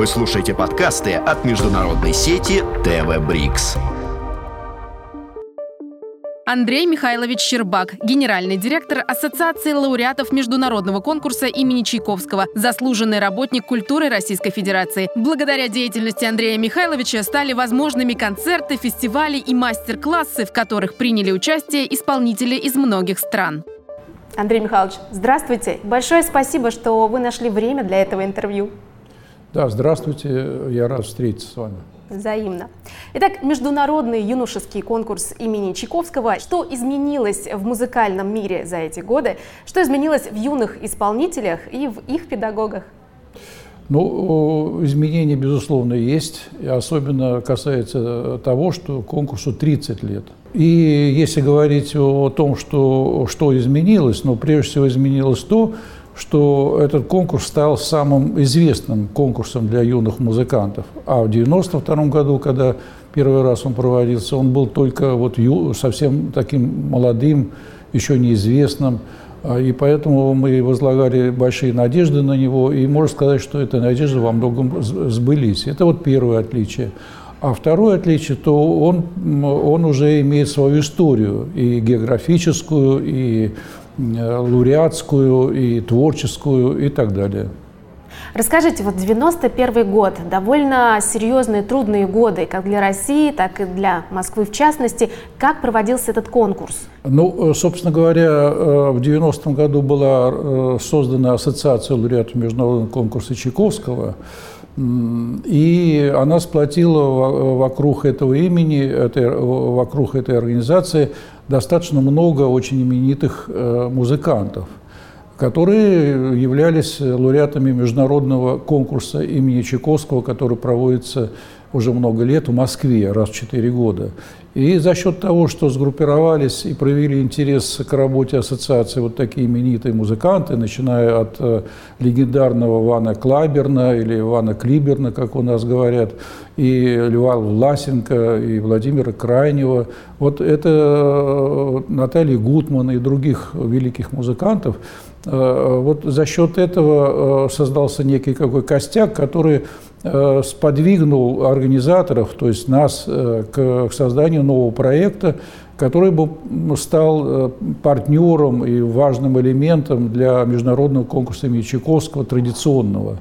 Вы слушаете подкасты от международной сети ТВ Брикс. Андрей Михайлович Щербак, генеральный директор Ассоциации лауреатов международного конкурса имени Чайковского, заслуженный работник культуры Российской Федерации. Благодаря деятельности Андрея Михайловича стали возможными концерты, фестивали и мастер-классы, в которых приняли участие исполнители из многих стран. Андрей Михайлович, здравствуйте. Большое спасибо, что вы нашли время для этого интервью. Да, здравствуйте. Я рад встретиться с вами. Взаимно. Итак, международный юношеский конкурс имени Чайковского. Что изменилось в музыкальном мире за эти годы? Что изменилось в юных исполнителях и в их педагогах? Ну, изменения, безусловно, есть. И особенно касается того, что конкурсу 30 лет. И если говорить о том, что, что изменилось, ну, прежде всего изменилось то, что этот конкурс стал самым известным конкурсом для юных музыкантов. А в 1992 году, когда первый раз он проводился, он был только вот совсем таким молодым, еще неизвестным. А, и поэтому мы возлагали большие надежды на него, и можно сказать, что эти надежды во многом сбылись. Это вот первое отличие. А второе отличие, то он, он уже имеет свою историю, и географическую, и лауреатскую, и творческую, и так далее. Расскажите, вот 91 год, довольно серьезные, трудные годы, как для России, так и для Москвы в частности. Как проводился этот конкурс? Ну, э, собственно говоря, э, в 90 году была создана Ассоциация лауреатов международного конкурса Чайковского, и она сплотила вокруг этого имени, вокруг этой организации достаточно много очень именитых э, музыкантов, которые являлись лауреатами международного конкурса имени Чайковского, который проводится уже много лет в Москве, раз в четыре года. И за счет того, что сгруппировались и проявили интерес к работе ассоциации вот такие именитые музыканты, начиная от э, легендарного Вана Клаберна или Вана Клиберна, как у нас говорят, и Льва Власенко, и Владимира Крайнего, вот это э, Наталья Гутман и других великих музыкантов, э, вот за счет этого создался некий какой костяк, который Э, сподвигнул организаторов, то есть нас, э, к созданию нового проекта, который бы стал э, партнером и важным элементом для международного конкурса имени Чайковского традиционного.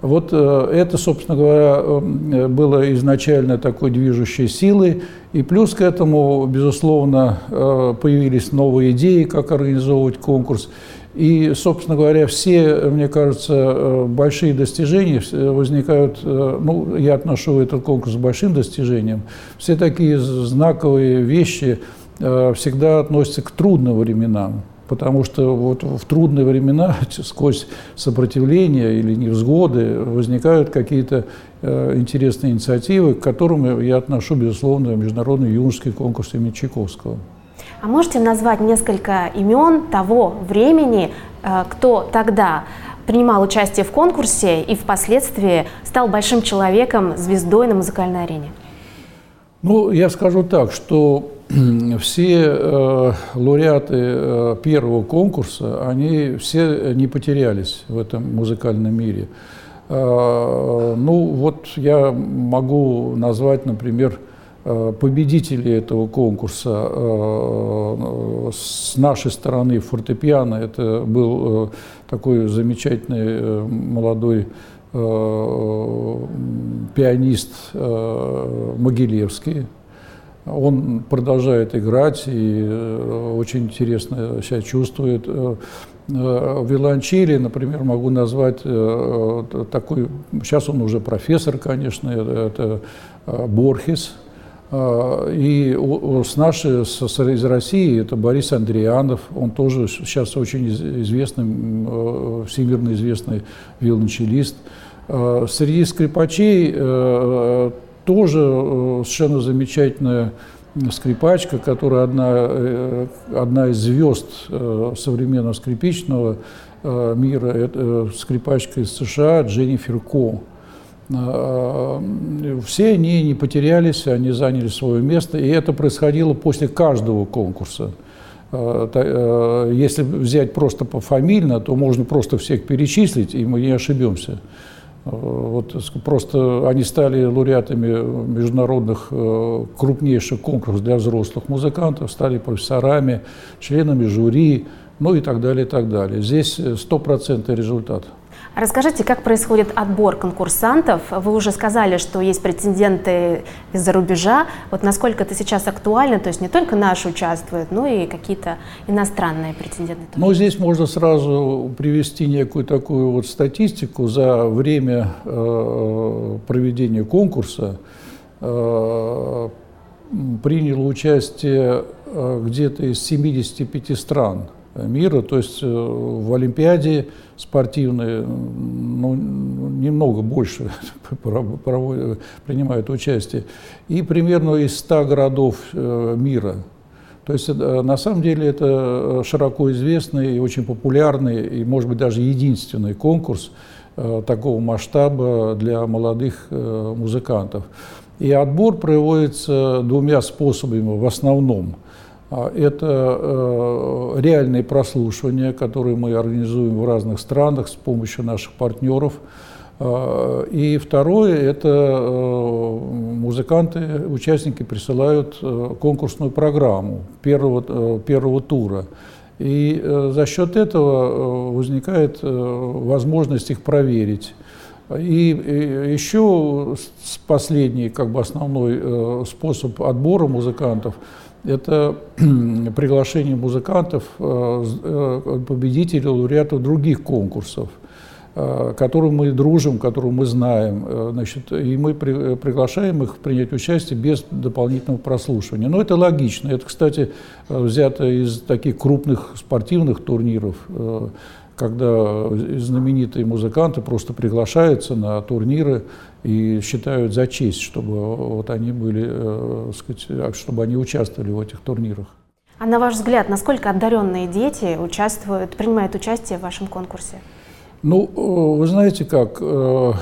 Вот это, собственно говоря, было изначально такой движущей силой. И плюс к этому, безусловно, появились новые идеи, как организовывать конкурс. И, собственно говоря, все, мне кажется, э, большие достижения возникают, э, ну, я отношу этот конкурс к большим достижениям, все такие знаковые вещи э, всегда относятся к трудным временам. Потому что вот в трудные времена, сквозь сопротивление или невзгоды, возникают какие-то интересные инициативы, к которым я отношу, безусловно, международный юношеский конкурс имени Чайковского. А можете назвать несколько имен того времени, э, кто тогда принимал участие в конкурсе и впоследствии стал большим человеком, звездой на музыкальной арене? Ну, я скажу так, что все э, лауреаты э, первого конкурса, они все не потерялись в этом музыкальном мире. Э, ну, вот я могу назвать, например, победители этого конкурса с нашей стороны фортепиано. Это был такой замечательный молодой пианист Могилевский. Он продолжает играть и очень интересно себя чувствует. В виолончели, например, могу назвать такой, сейчас он уже профессор, конечно, это Борхес, и с нашей, из России, это Борис Андрианов, он тоже сейчас очень известный, э, всемирно известный виолончелист. Среди скрипачей э, тоже э, совершенно замечательная скрипачка, которая одна, одна из звезд современного скрипичного мира, это скрипачка из США Дженнифер Ко. Все они не потерялись, они заняли свое место, и это происходило после каждого конкурса. Если взять просто пофамильно, то можно просто всех перечислить, и мы не ошибемся. Вот просто они стали лауреатами международных крупнейших конкурсов для взрослых музыкантов, стали профессорами, членами жюри, ну и так далее, и так далее. Здесь стопроцентный результат. Расскажите, как происходит отбор конкурсантов? Вы уже сказали, что есть претенденты из-за рубежа. Вот насколько это сейчас актуально? То есть не только наши участвуют, но и какие-то иностранные претенденты. Ну, здесь можно сразу привести некую такую вот статистику. За время э, проведения конкурса э, приняло участие э, где-то из 75 стран мира, то есть э, в Олимпиаде спортивные ну, немного больше принимают участие, и примерно из 100 городов э, мира. То есть э, на самом деле это широко известный и очень популярный, и, может быть, даже единственный конкурс такого масштаба для молодых музыкантов. И отбор проводится двумя способами в основном – это э, реальные прослушивания, которые мы организуем в разных странах с помощью наших партнеров. А, и второе – это э, музыканты, участники присылают э, конкурсную программу первого, первого тура. И за счет этого возникает возможность их проверить. И еще последний, как бы основной способ отбора музыкантов – это приглашение музыкантов, э, э, победителей, лауреатов других конкурсов, э, которым мы дружим, которым мы знаем. Значит, и мы приглашаем их принять участие без дополнительного прослушивания. Но это логично. Это, кстати, взято из таких крупных спортивных турниров, когда знаменитые музыканты просто приглашаются на турниры и считают за честь, чтобы вот они были, э, сказать, чтобы они участвовали в этих турнирах. А на ваш взгляд, насколько одаренные дети участвуют, принимают участие в вашем конкурсе? Ну, э, вы знаете как, э,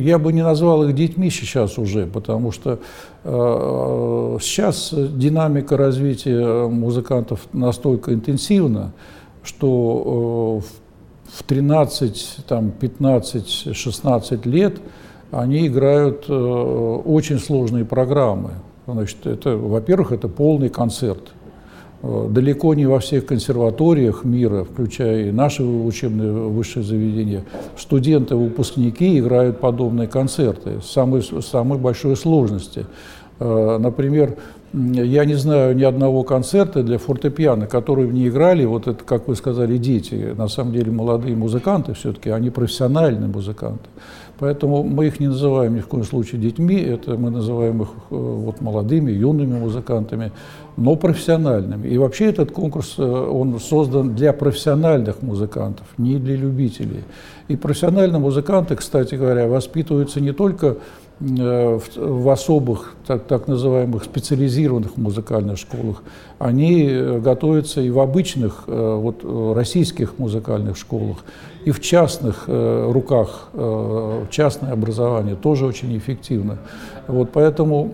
я бы не назвал их детьми сейчас уже, потому что сейчас динамика развития музыкантов настолько интенсивна, что в 13, там, 15, 16 лет – они играют э, очень сложные программы. Значит, это, во-первых, это полный концерт. Э, далеко не во всех консерваториях мира, включая и наши учебные высшие заведения, студенты, выпускники играют подобные концерты с самой, самой большой сложности. Э, например, я не знаю ни одного концерта для фортепиано, которые не играли, вот это, как вы сказали, дети, на самом деле молодые музыканты все-таки, они профессиональные музыканты. Поэтому мы их не называем ни в коем случае детьми, это мы называем их э, вот, молодыми, юными музыкантами, но профессиональными. И вообще этот конкурс, э, он создан для профессиональных музыкантов, не для любителей. И профессиональные музыканты, кстати говоря, воспитываются не только в, в особых, так, так называемых специализированных музыкальных школах, они э, готовятся и в обычных э, вот, российских музыкальных школах, и в частных руках, частное образование тоже очень эффективно. Вот поэтому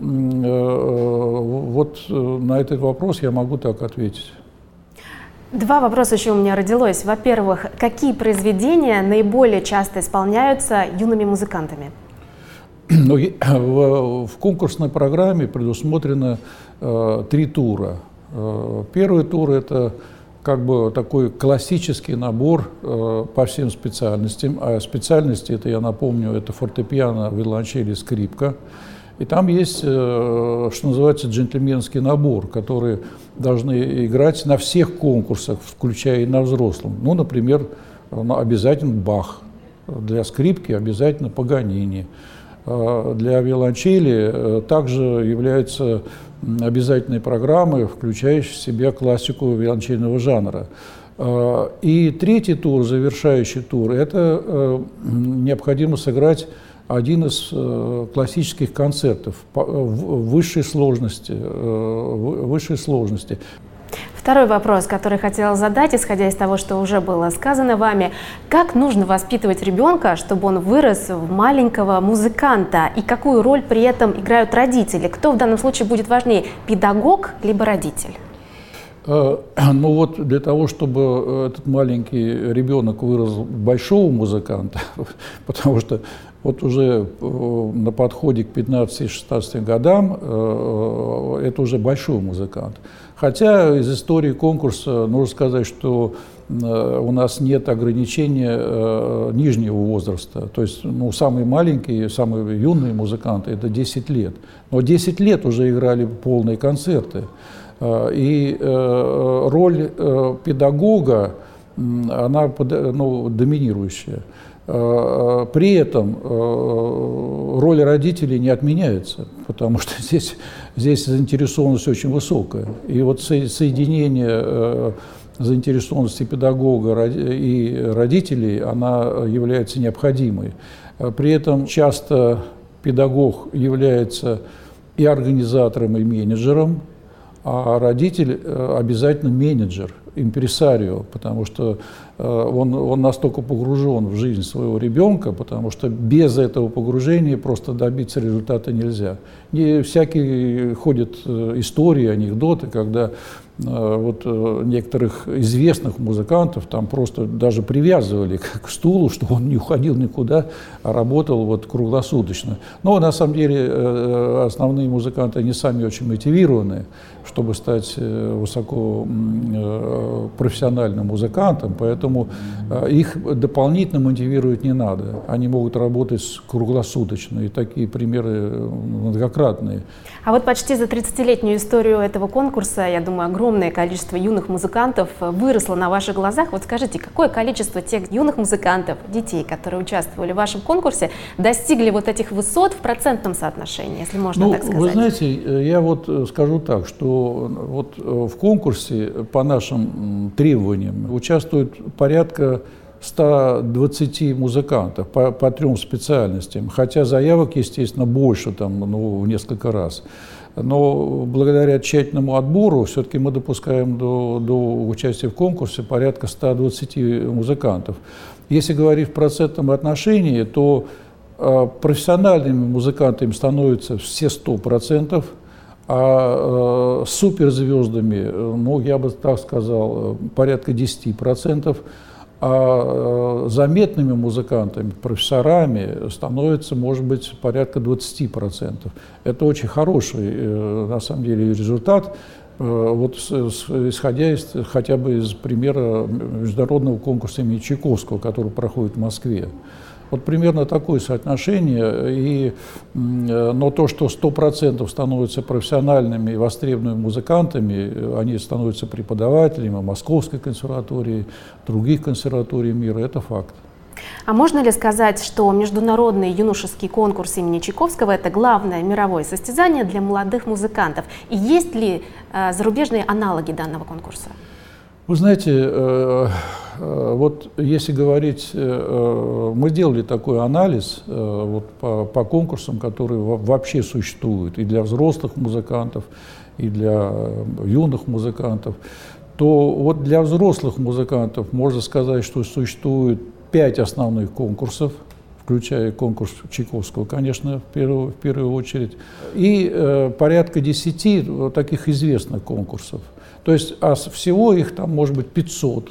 вот на этот вопрос я могу так ответить. Два вопроса еще у меня родилось. Во-первых, какие произведения наиболее часто исполняются юными музыкантами? Но в, в конкурсной программе предусмотрено э, три тура. Э, первый тур – это как бы такой классический набор э, по всем специальностям. А специальности, это я напомню, это фортепиано, виолончели, скрипка. И там есть, э, что называется, джентльменский набор, который должны играть на всех конкурсах, включая и на взрослом. Ну, например, обязательно Бах. Для скрипки обязательно Паганини. Э, для виолончели э, также являются обязательной программой, включающей в себя классику виолончельного жанра. Э, и третий тур, завершающий тур, это необходимо сыграть один из классических концертов высшей сложности, высшей сложности. Второй вопрос, который хотела задать, исходя из того, что уже было сказано вами. Как нужно воспитывать ребенка, чтобы он вырос в маленького музыканта? И какую роль при этом играют родители? Кто в данном случае будет важнее, педагог либо родитель? Ну вот для того, чтобы этот маленький ребенок вырос большого музыканта, потому что вот уже на подходе к 15-16 годам это уже большой музыкант. Хотя из истории конкурса нужно сказать, что у нас нет ограничения э, нижнего возраста. То есть ну, самые маленькие, самые юные музыканты – это 10 лет. Но 10 лет уже играли полные концерты. Э, и э, роль педагога, она ну, доминирующая. При этом роль родителей не отменяется, потому что здесь, здесь заинтересованность очень высокая. И вот соединение заинтересованности педагога и родителей, она является необходимой. При этом часто педагог является и организатором, и менеджером, а родитель э, обязательно менеджер, импресарио, потому что э, он, он настолько погружен в жизнь своего ребенка, потому что без этого погружения просто добиться результата нельзя. Не всякие ходят э, истории, анекдоты, когда вот э, некоторых известных музыкантов там просто даже привязывали к, стулу, чтобы он не уходил никуда, а работал вот круглосуточно. Но на самом деле э, основные музыканты, они сами очень мотивированные, чтобы стать высоко профессиональным музыкантом, поэтому их дополнительно мотивировать не надо. Они могут работать круглосуточно, и такие примеры многократные. А вот почти за 30-летнюю историю этого конкурса, я думаю, огромное огромное количество юных музыкантов э, выросло на ваших глазах. Вот скажите, какое количество тех юных музыкантов, детей, которые участвовали в вашем конкурсе, достигли вот этих высот в процентном соотношении, если можно ну, так сказать? Вы знаете, э, я вот э, скажу так, что вот в конкурсе по нашим требованиям участвует порядка 120 музыкантов по, по трем специальностям, хотя заявок, естественно, больше, там, ну, в несколько раз. Но благодаря тщательному отбору все-таки мы допускаем до, до участия в конкурсе порядка 120 музыкантов. Если говорить в процентном отношении, то э, профессиональными музыкантами становятся все 100%, а э, суперзвездами, э, ну, я бы так сказал, порядка 10% а э, заметными музыкантами, профессорами становится, может быть, порядка 20%. Это очень хороший, э, на самом деле, результат, э, вот исходя из, хотя бы из примера международного конкурса имени Чайковского, который проходит в Москве. Вот примерно такое соотношение. И, но то, что 100% становятся профессиональными и востребованными музыкантами, они становятся преподавателями Московской консерватории, других консерваторий мира, это факт. А можно ли сказать, что международный юношеский конкурс имени Чайковского – это главное мировое состязание для молодых музыкантов? И есть ли э, зарубежные аналоги данного конкурса? Вы знаете, э, э, вот если говорить, э, мы делали такой анализ вот по, по конкурсам, которые вообще существуют и для взрослых музыкантов, и для юных музыкантов, то вот для взрослых музыкантов можно сказать, что существует пять основных конкурсов, включая конкурс Чайковского, конечно, в первую, в первую очередь, и э, порядка десяти таких известных конкурсов – то есть а всего их там может быть 500.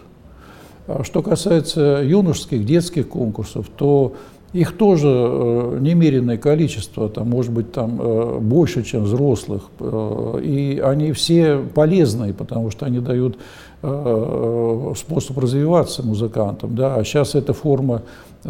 А что касается юношеских, детских конкурсов, то их тоже э, немеренное количество, там, может быть, там, э, больше, чем взрослых. Э, и они все полезные, потому что они дают способ развиваться музыкантам. Да? А сейчас эта форма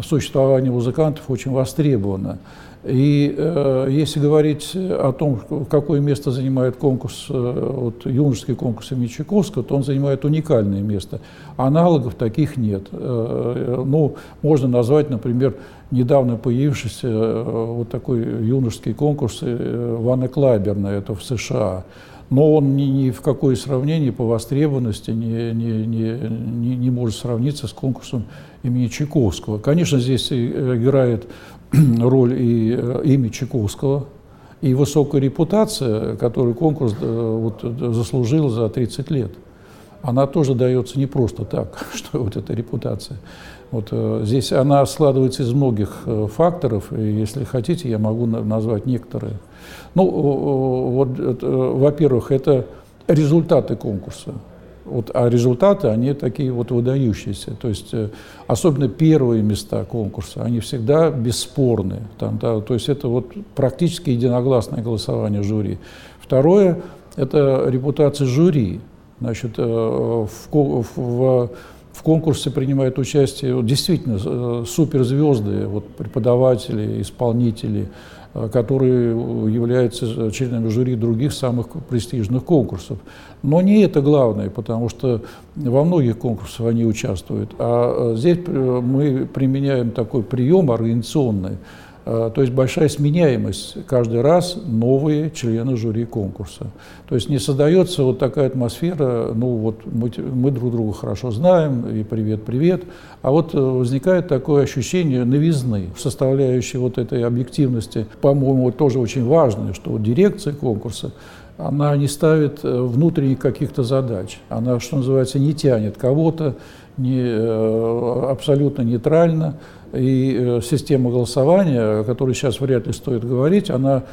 существования музыкантов очень востребована. И э, если говорить о том, какое место занимает конкурс, э, вот, юношеский конкурс имени Чайковского, то он занимает уникальное место. Аналогов таких нет. Э, ну, можно назвать, например, недавно появившийся э, вот такой юношеский конкурс э, Ванны Клайберна, это в США. Но он ни, ни в какое сравнение по востребованности не, не, не, не, не может сравниться с конкурсом имени Чайковского. Конечно, здесь играет роль и э, имя Чайковского, и высокая репутация, которую конкурс э, вот, заслужил за 30 лет. Она тоже дается не просто так, что вот эта репутация. Вот, э, здесь она складывается из многих факторов, и если хотите, я могу назвать некоторые. Ну, вот, во-первых, это результаты конкурса. Вот, а результаты, они такие вот выдающиеся. То есть, э, особенно первые места конкурса, они всегда бесспорные. Там, да, то есть, это вот практически единогласное голосование жюри. Второе – это репутация жюри. Значит, э, в, в, в конкурсе принимают участие действительно э, суперзвезды, вот преподаватели, исполнители, которые являются членами жюри других самых престижных конкурсов. Но не это главное, потому что во многих конкурсах они участвуют. А э, здесь э, мы применяем такой прием организационный – Э, то есть большая сменяемость. Каждый раз новые члены жюри конкурса. То есть не создается вот такая атмосфера, ну вот мы, мы друг друга хорошо знаем, и привет-привет, а вот э, возникает такое ощущение новизны, составляющей вот этой объективности, по-моему, тоже очень важно, что вот дирекция конкурса, она не ставит э, внутренних каких-то задач, она, что называется, не тянет кого-то, не, абсолютно нейтрально, и э, система голосования, о которой сейчас вряд ли стоит говорить, она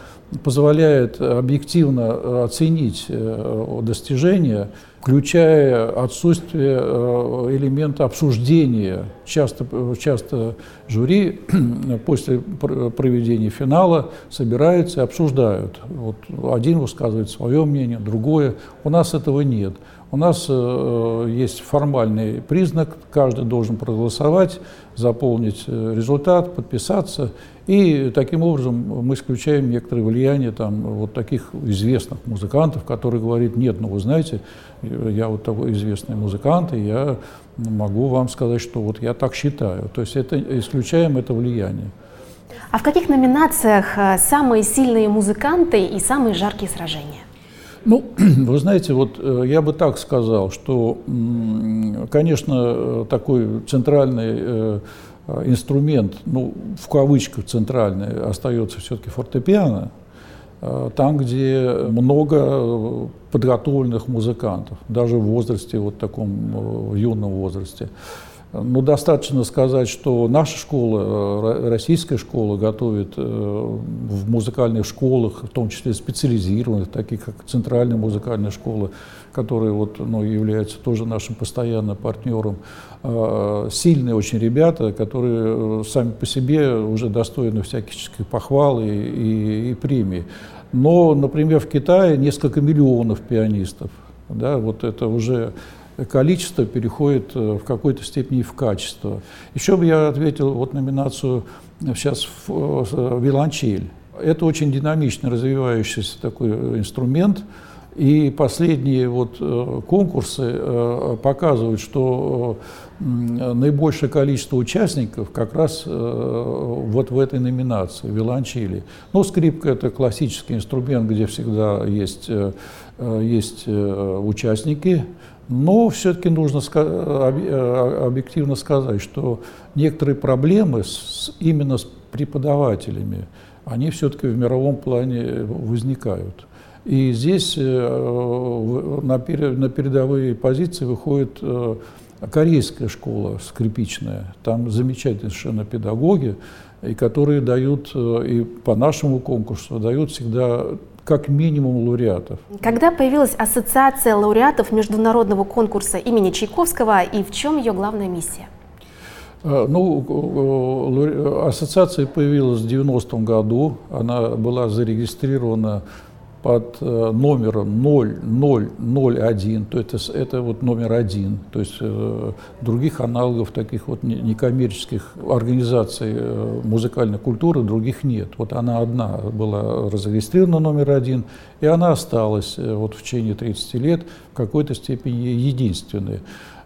позволяет объективно э, оценить э, достижения, включая отсутствие элемента обсуждения. Часто, часто жюри после проведения финала собираются и обсуждают. Вот один высказывает свое мнение, другое. У нас этого нет. У нас э, есть формальный признак, каждый должен проголосовать, заполнить э, результат, подписаться, и таким образом мы исключаем некоторое влияние там, вот таких известных музыкантов, которые говорят, нет, ну вы знаете, я вот такой известный музыкант, и я могу вам сказать, что вот я так считаю. То есть это, исключаем это влияние. А в каких номинациях э, самые сильные музыканты и самые жаркие сражения? Ну, вы знаете, вот э, я бы так сказал, что, конечно, такой центральный э, инструмент, ну, в кавычках центральный, остается все-таки фортепиано, э, там, где много подготовленных музыкантов, даже в возрасте, вот таком юном возрасте. Ну, достаточно сказать, что наша школа, э, российская школа, готовит э, в музыкальных школах, в том числе специализированных, таких как Центральная музыкальная школа, которая вот, ну, является тоже нашим постоянным партнером, э, сильные очень ребята, которые сами по себе уже достойны всяких похвал и, и, и премий. Но, например, в Китае несколько миллионов пианистов. Да, вот это уже количество переходит э, в какой-то степени в качество. Еще бы я ответил вот номинацию сейчас в э, виолончель. Это очень динамично развивающийся такой инструмент, и последние вот э, конкурсы показывают, что наибольшее количество участников как раз вот в этой номинации, виолончели. Ну, скрипка – это классический инструмент, где всегда есть, есть участники, но все-таки нужно э, объективно сказать, что некоторые проблемы с, именно с преподавателями, они все-таки в мировом плане возникают. И здесь э, на передовые позиции выходит э, корейская школа скрипичная. Там замечательные совершенно педагоги, и которые дают и по нашему конкурсу дают всегда как минимум лауреатов. Когда появилась ассоциация лауреатов международного конкурса имени Чайковского и в чем ее главная миссия? Э, ну, ассоциация появилась в 90-м году. Она была зарегистрирована под э, номером 0001, то это, это вот номер один, то есть э, других аналогов таких вот некоммерческих организаций э, музыкальной культуры других нет. Вот она одна была зарегистрирована номер один, и она осталась вот в течение 30 лет в какой-то степени единственной.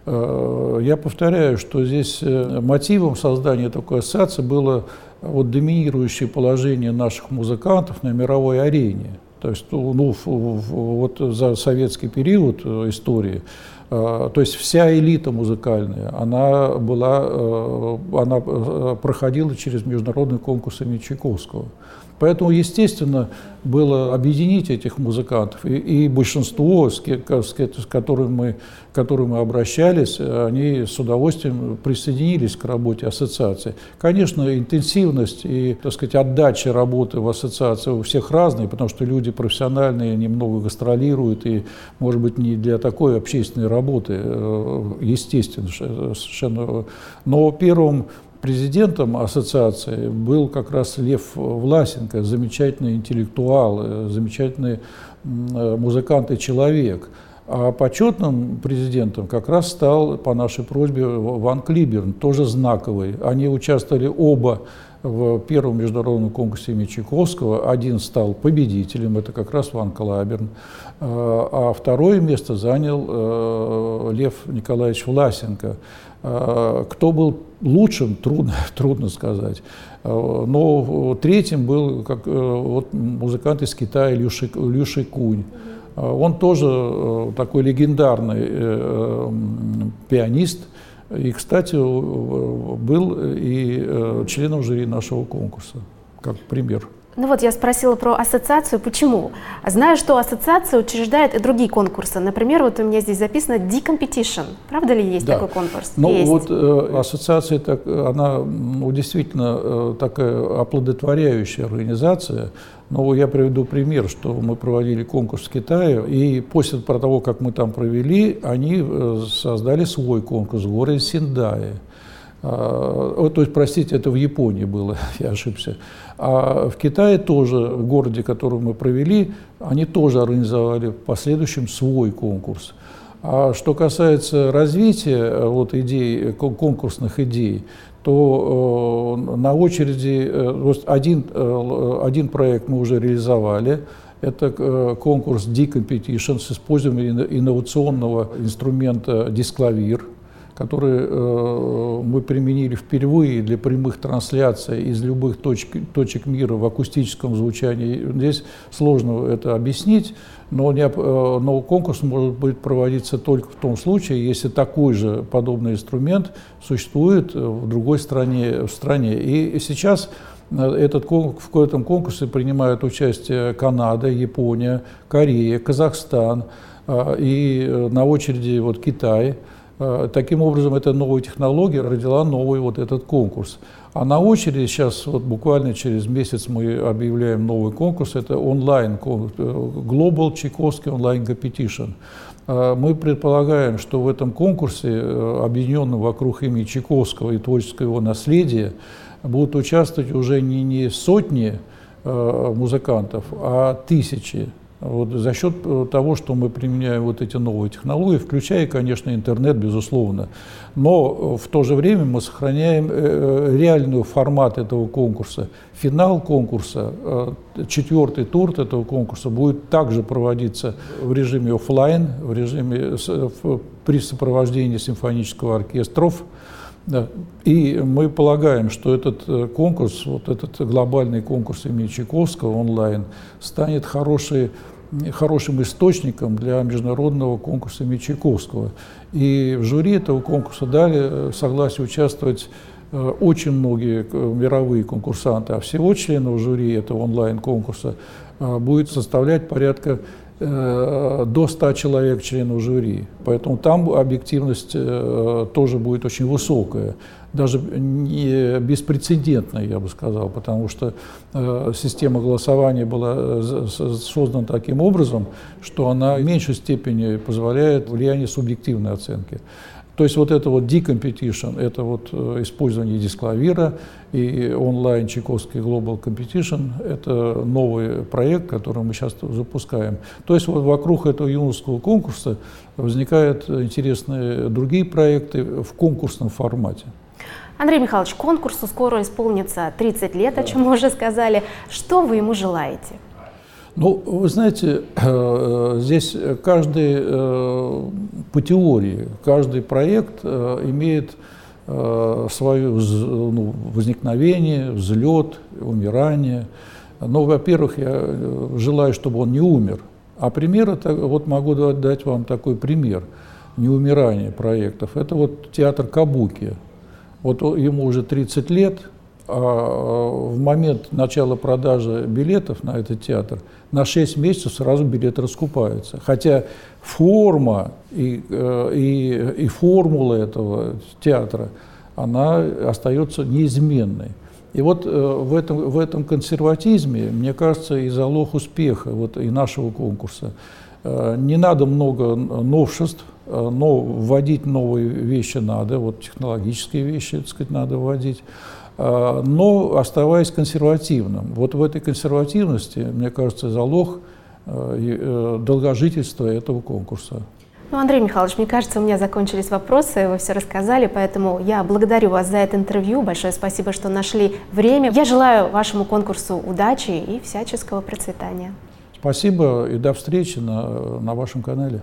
Я повторяю, что здесь мотивом создания такой ассоциации было вот доминирующее положение наших музыкантов на мировой арене. То есть, ну, вот за советский период э, истории то есть вся элита музыкальная, она, была, она проходила через международный конкурс имени Чайковского. Поэтому, естественно, было объединить этих музыкантов. И, и большинство, с, с, которыми мы, к которым мы обращались, они с удовольствием присоединились к работе ассоциации. Конечно, интенсивность и, так сказать, отдача работы в ассоциации у всех разные, потому что люди профессиональные, немного гастролируют, и, может быть, не для такой общественной работы, э, естественно, совершенно. Но первым президентом ассоциации был как раз Лев Власенко, замечательный интеллектуал, э, замечательный э, музыкант и человек. А почетным президентом как раз стал, по нашей просьбе, Ван Клиберн, тоже знаковый. Они участвовали оба в первом международном конкурсе имени Чайковского. Один стал победителем, это как раз Ван Клаберн. А, а второе место занял э, Лев Николаевич Власенко. Кто был лучшим, трудно, трудно сказать. А, но третьим был как, э, вот, музыкант из Китая Лю, Ши, Лю Шикунь. Он тоже э, такой легендарный э, пианист. И, кстати, был и членом жюри нашего конкурса, как пример. Ну вот я спросила про ассоциацию. Почему? Знаю, что ассоциация учреждает и другие конкурсы. Например, вот у меня здесь записано D-Competition. Правда ли есть да. такой конкурс? Ну есть. вот э, ассоциация, так, она ну, действительно э, такая оплодотворяющая организация. Но я приведу пример, что мы проводили конкурс в Китае, и после того, как мы там провели, они э, создали свой конкурс в городе Синдае. А, то есть, простите, это в Японии было, я ошибся. А в Китае тоже, в городе, который мы провели, они тоже организовали в последующем свой конкурс. А что касается развития э, вот, идей, конкурсных идей, то э, на очереди э, один, э, один проект мы уже реализовали. Это э, конкурс D-Competition с использованием инновационного инструмента Disclavir которые э, мы применили впервые для прямых трансляций из любых точек, точек мира в акустическом звучании. Здесь сложно это объяснить, но, не, э, но конкурс может быть проводиться только в том случае, если такой же подобный инструмент существует в другой стране. В стране. И сейчас э, этот, в этом конкурсе принимают участие Канада, Япония, Корея, Казахстан э, и на очереди вот Китай – Э, таким образом, эта новая технология родила новый вот этот конкурс. А на очереди сейчас, вот буквально через месяц мы объявляем новый конкурс, это онлайн, э, Global Чайковский онлайн Competition. Э, мы предполагаем, что в этом конкурсе, объединенном вокруг имени Чайковского и творческого его наследия, будут участвовать уже не, не сотни музыкантов, а тысячи вот за счет э, того, что мы применяем вот эти новые технологии, включая, конечно, интернет, безусловно. Но э, в то же время мы сохраняем э, реальный формат этого конкурса. Финал конкурса, четвертый тур этого конкурса будет также проводиться в режиме офлайн, в режиме при сопровождении симфонического оркестров. Да. И мы полагаем, что этот конкурс, вот этот глобальный конкурс имени Чайковского онлайн, станет хорошей хорошим источником для международного конкурса имени Чайковского. И в жюри этого конкурса дали э, согласие участвовать э, очень многие э, мировые конкурсанты, а всего членов жюри этого онлайн-конкурса будет составлять порядка до 100 человек членов жюри. Поэтому там объективность тоже будет очень высокая даже не беспрецедентной, я бы сказал, потому что э, система голосования была э, создана таким образом, что она в меньшей степени позволяет влияние субъективной оценки. То есть вот это вот D-Competition, это вот э, использование дисклавира и онлайн Чайковский Global Competition, это новый проект, который мы сейчас запускаем. То есть вот вокруг этого юношеского конкурса возникают интересные другие проекты в конкурсном формате. Андрей Михайлович, конкурсу скоро исполнится 30 лет, о чем мы уже сказали. Что вы ему желаете? Ну, вы знаете, э, здесь каждый э, по теории, каждый проект э, имеет свое ну, возникновение, взлет, умирание. Но, во-первых, я желаю, чтобы он не умер. А пример, это, вот могу дать вам такой пример – неумирания проектов, это вот театр Кабуки. Вот ему уже 30 лет, а в момент начала продажи билетов на этот театр на 6 месяцев сразу билеты раскупаются. Хотя форма и, э, и, и формула этого театра, она остается неизменной. И вот э, в этом, в этом консерватизме, мне кажется, и залог успеха вот, и нашего конкурса. Э, не надо много новшеств, но вводить новые вещи надо, вот технологические вещи, так сказать, надо вводить. А, но оставаясь консервативным. Вот в этой консервативности, мне кажется, залог э, э, долгожительства этого конкурса. Ну, Андрей Михайлович, мне кажется, у меня закончились вопросы, вы все рассказали, поэтому я благодарю вас за это интервью. Большое спасибо, что нашли время. Я желаю вашему конкурсу удачи и всяческого процветания. Спасибо и до встречи на, на вашем канале.